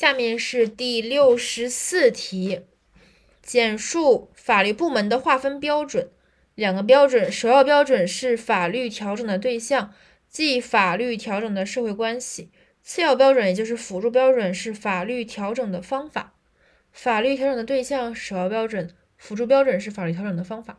下面是第六十四题简述法律部门的划分标准。两个标准首要标准是法律调整的对象即法律调整的社会关系。次要标准也就是辅助标准是法律调整的方法。法律调整的对象首要标准辅助标准是法律调整的方法。